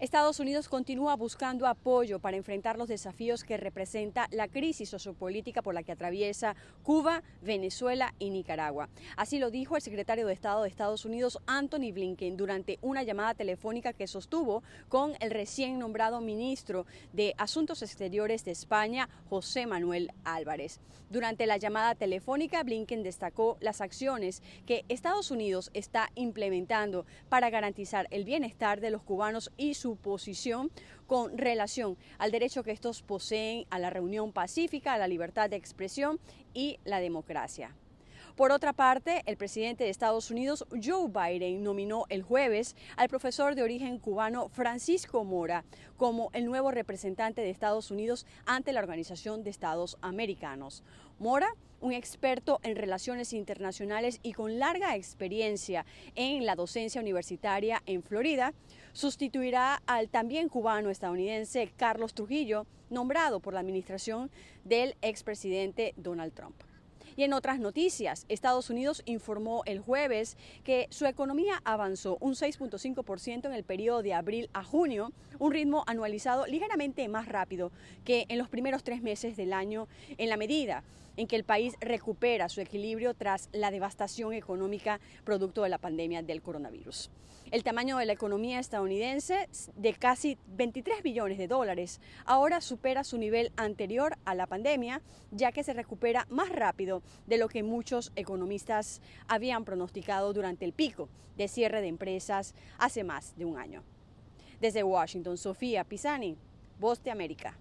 Estados Unidos continúa buscando apoyo para enfrentar los desafíos que representa la crisis sociopolítica por la que atraviesa Cuba, Venezuela y Nicaragua. Así lo dijo el secretario de Estado de Estados Unidos, Anthony Blinken, durante una llamada telefónica que sostuvo con el recién nombrado ministro de Asuntos Exteriores de España, José Manuel Álvarez. Durante la llamada telefónica, Blinken destacó las acciones que Estados Unidos está implementando para garantizar el bienestar de los cubanos y su posición con relación al derecho que estos poseen a la reunión pacífica, a la libertad de expresión y la democracia. Por otra parte, el presidente de Estados Unidos, Joe Biden, nominó el jueves al profesor de origen cubano Francisco Mora como el nuevo representante de Estados Unidos ante la Organización de Estados Americanos. Mora, un experto en relaciones internacionales y con larga experiencia en la docencia universitaria en Florida, sustituirá al también cubano estadounidense Carlos Trujillo, nombrado por la administración del expresidente Donald Trump. Y en otras noticias, Estados Unidos informó el jueves que su economía avanzó un 6.5% en el periodo de abril a junio, un ritmo anualizado ligeramente más rápido que en los primeros tres meses del año, en la medida en que el país recupera su equilibrio tras la devastación económica producto de la pandemia del coronavirus. El tamaño de la economía estadounidense, de casi 23 billones de dólares, ahora supera su nivel anterior a la pandemia, ya que se recupera más rápido de lo que muchos economistas habían pronosticado durante el pico de cierre de empresas hace más de un año. Desde Washington, Sofía Pisani, Voz de América.